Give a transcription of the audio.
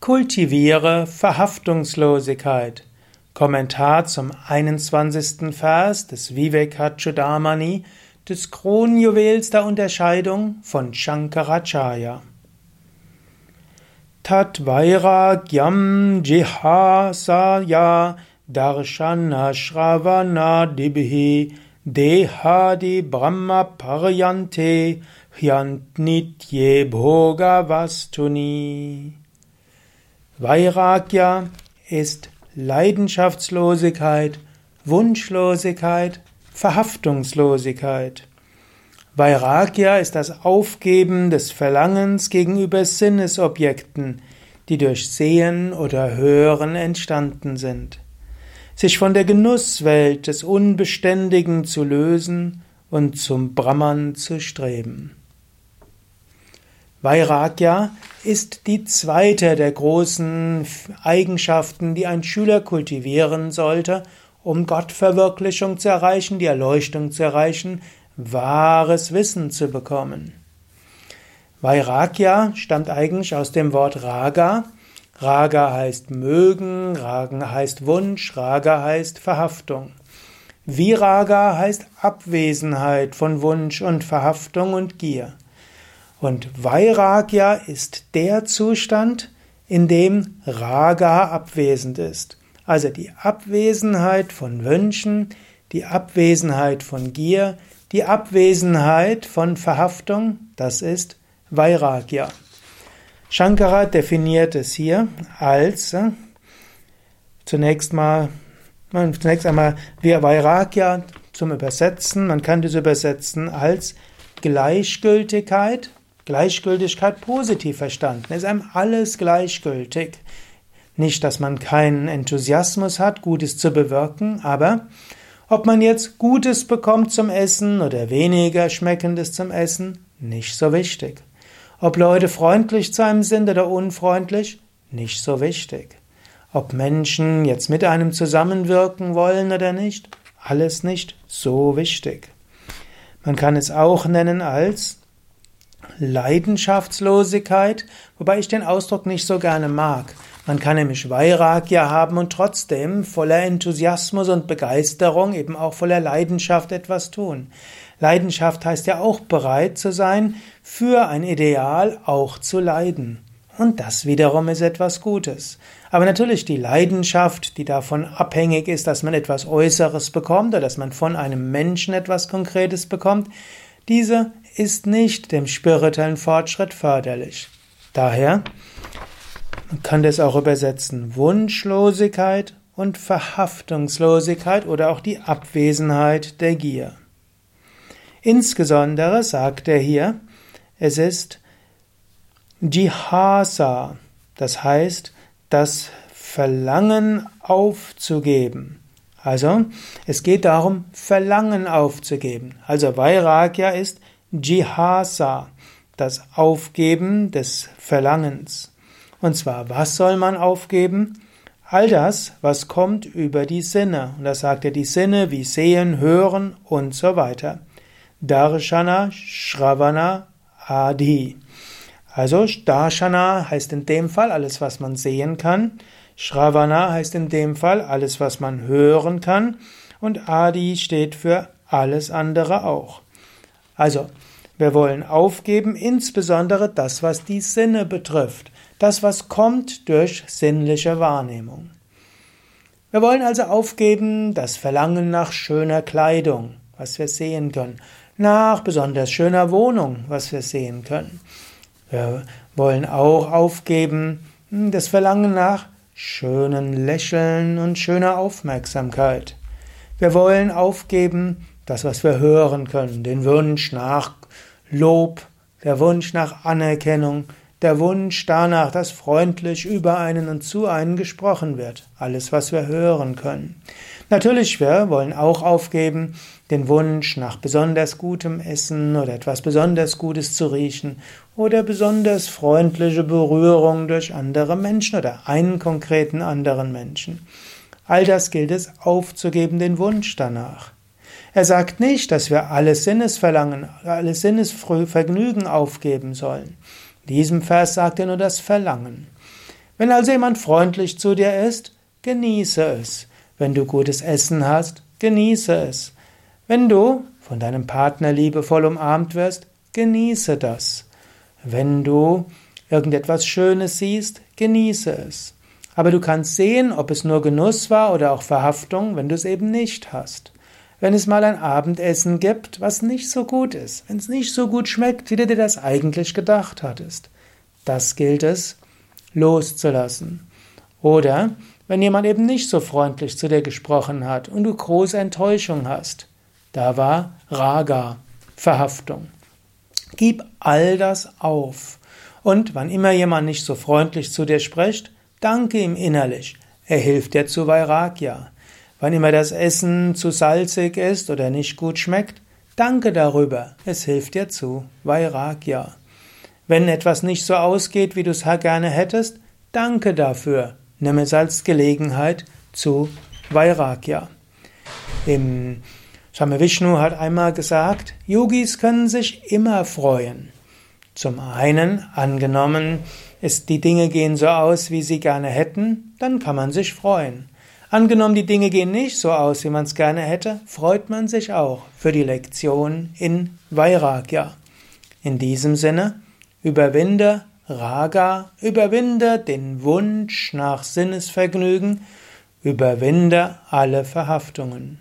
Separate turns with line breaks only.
Kultiviere Verhaftungslosigkeit. Kommentar zum 21. Vers des Vivekachudamani, des Kronjuwels der Unterscheidung von Shankaracharya. Tat Vairagyam Jihasaya Darshana Shravana Dibhi Dehadi Brahma Paryante Hyantnitye Bhogavastuni. Vairagya ist Leidenschaftslosigkeit, Wunschlosigkeit, Verhaftungslosigkeit. Vairagya ist das Aufgeben des Verlangens gegenüber Sinnesobjekten, die durch Sehen oder Hören entstanden sind. Sich von der Genusswelt des Unbeständigen zu lösen und zum Brahman zu streben. Vairagya ist die zweite der großen Eigenschaften, die ein Schüler kultivieren sollte, um Gottverwirklichung zu erreichen, die Erleuchtung zu erreichen, wahres Wissen zu bekommen. Vairagya stammt eigentlich aus dem Wort Raga. Raga heißt mögen, Raga heißt Wunsch, Raga heißt Verhaftung. Viraga heißt Abwesenheit von Wunsch und Verhaftung und Gier. Und Vairagya ist der Zustand, in dem Raga abwesend ist. Also die Abwesenheit von Wünschen, die Abwesenheit von Gier, die Abwesenheit von Verhaftung, das ist Vairagya. Shankara definiert es hier als äh, zunächst mal zunächst einmal Vairagya zum Übersetzen, man kann das übersetzen als Gleichgültigkeit Gleichgültigkeit positiv verstanden. Ist einem alles gleichgültig. Nicht, dass man keinen Enthusiasmus hat, Gutes zu bewirken, aber ob man jetzt Gutes bekommt zum Essen oder weniger Schmeckendes zum Essen, nicht so wichtig. Ob Leute freundlich zu einem sind oder unfreundlich, nicht so wichtig. Ob Menschen jetzt mit einem zusammenwirken wollen oder nicht, alles nicht so wichtig. Man kann es auch nennen als Leidenschaftslosigkeit, wobei ich den Ausdruck nicht so gerne mag. Man kann nämlich Vairagya haben und trotzdem voller Enthusiasmus und Begeisterung, eben auch voller Leidenschaft etwas tun. Leidenschaft heißt ja auch bereit zu sein, für ein Ideal auch zu leiden. Und das wiederum ist etwas Gutes. Aber natürlich die Leidenschaft, die davon abhängig ist, dass man etwas Äußeres bekommt oder dass man von einem Menschen etwas Konkretes bekommt, diese ist nicht dem spirituellen Fortschritt förderlich. Daher man kann das auch übersetzen Wunschlosigkeit und Verhaftungslosigkeit oder auch die Abwesenheit der Gier. Insbesondere sagt er hier, es ist Jihasa, das heißt das Verlangen aufzugeben. Also, es geht darum, Verlangen aufzugeben. Also Vairagya ist Jihasa, das Aufgeben des Verlangens. Und zwar, was soll man aufgeben? All das, was kommt über die Sinne. Und das sagt er, die Sinne wie Sehen, Hören und so weiter. Darshana, Shravana, Adi. Also Darshana heißt in dem Fall alles, was man sehen kann. Shravana heißt in dem Fall alles, was man hören kann. Und Adi steht für alles andere auch. Also, wir wollen aufgeben, insbesondere das, was die Sinne betrifft, das, was kommt durch sinnliche Wahrnehmung. Wir wollen also aufgeben das Verlangen nach schöner Kleidung, was wir sehen können, nach besonders schöner Wohnung, was wir sehen können. Wir wollen auch aufgeben das Verlangen nach schönen Lächeln und schöner Aufmerksamkeit. Wir wollen aufgeben das, was wir hören können, den Wunsch nach Lob, der Wunsch nach Anerkennung, der Wunsch danach, dass freundlich über einen und zu einen gesprochen wird. Alles, was wir hören können. Natürlich, wir wollen auch aufgeben den Wunsch nach besonders gutem Essen oder etwas besonders Gutes zu riechen oder besonders freundliche Berührung durch andere Menschen oder einen konkreten anderen Menschen. All das gilt es aufzugeben, den Wunsch danach. Er sagt nicht, dass wir alle Sinnesverlangen, alle Sinnesvergnügen aufgeben sollen. In diesem Vers sagt er nur das Verlangen. Wenn also jemand freundlich zu dir ist, genieße es. Wenn du gutes Essen hast, genieße es. Wenn du von deinem Partner liebevoll umarmt wirst, genieße das. Wenn du irgendetwas Schönes siehst, genieße es. Aber du kannst sehen, ob es nur Genuss war oder auch Verhaftung, wenn du es eben nicht hast. Wenn es mal ein Abendessen gibt, was nicht so gut ist, wenn es nicht so gut schmeckt, wie du dir das eigentlich gedacht hattest, das gilt es loszulassen. Oder wenn jemand eben nicht so freundlich zu dir gesprochen hat und du große Enttäuschung hast, da war Raga, Verhaftung. Gib all das auf. Und wann immer jemand nicht so freundlich zu dir spricht, danke ihm innerlich. Er hilft dir zu Vairagya. Wann immer das Essen zu salzig ist oder nicht gut schmeckt, danke darüber. Es hilft dir zu Vairagya. Wenn etwas nicht so ausgeht, wie du es gerne hättest, danke dafür. Nimm es als Gelegenheit zu Vairagya. Im Swami Vishnu hat einmal gesagt, Yogis können sich immer freuen. Zum einen, angenommen, ist, die Dinge gehen so aus, wie sie gerne hätten, dann kann man sich freuen. Angenommen, die Dinge gehen nicht so aus, wie man es gerne hätte, freut man sich auch für die Lektion in Vairagya. In diesem Sinne, überwinde Raga, überwinde den Wunsch nach Sinnesvergnügen, überwinde alle Verhaftungen.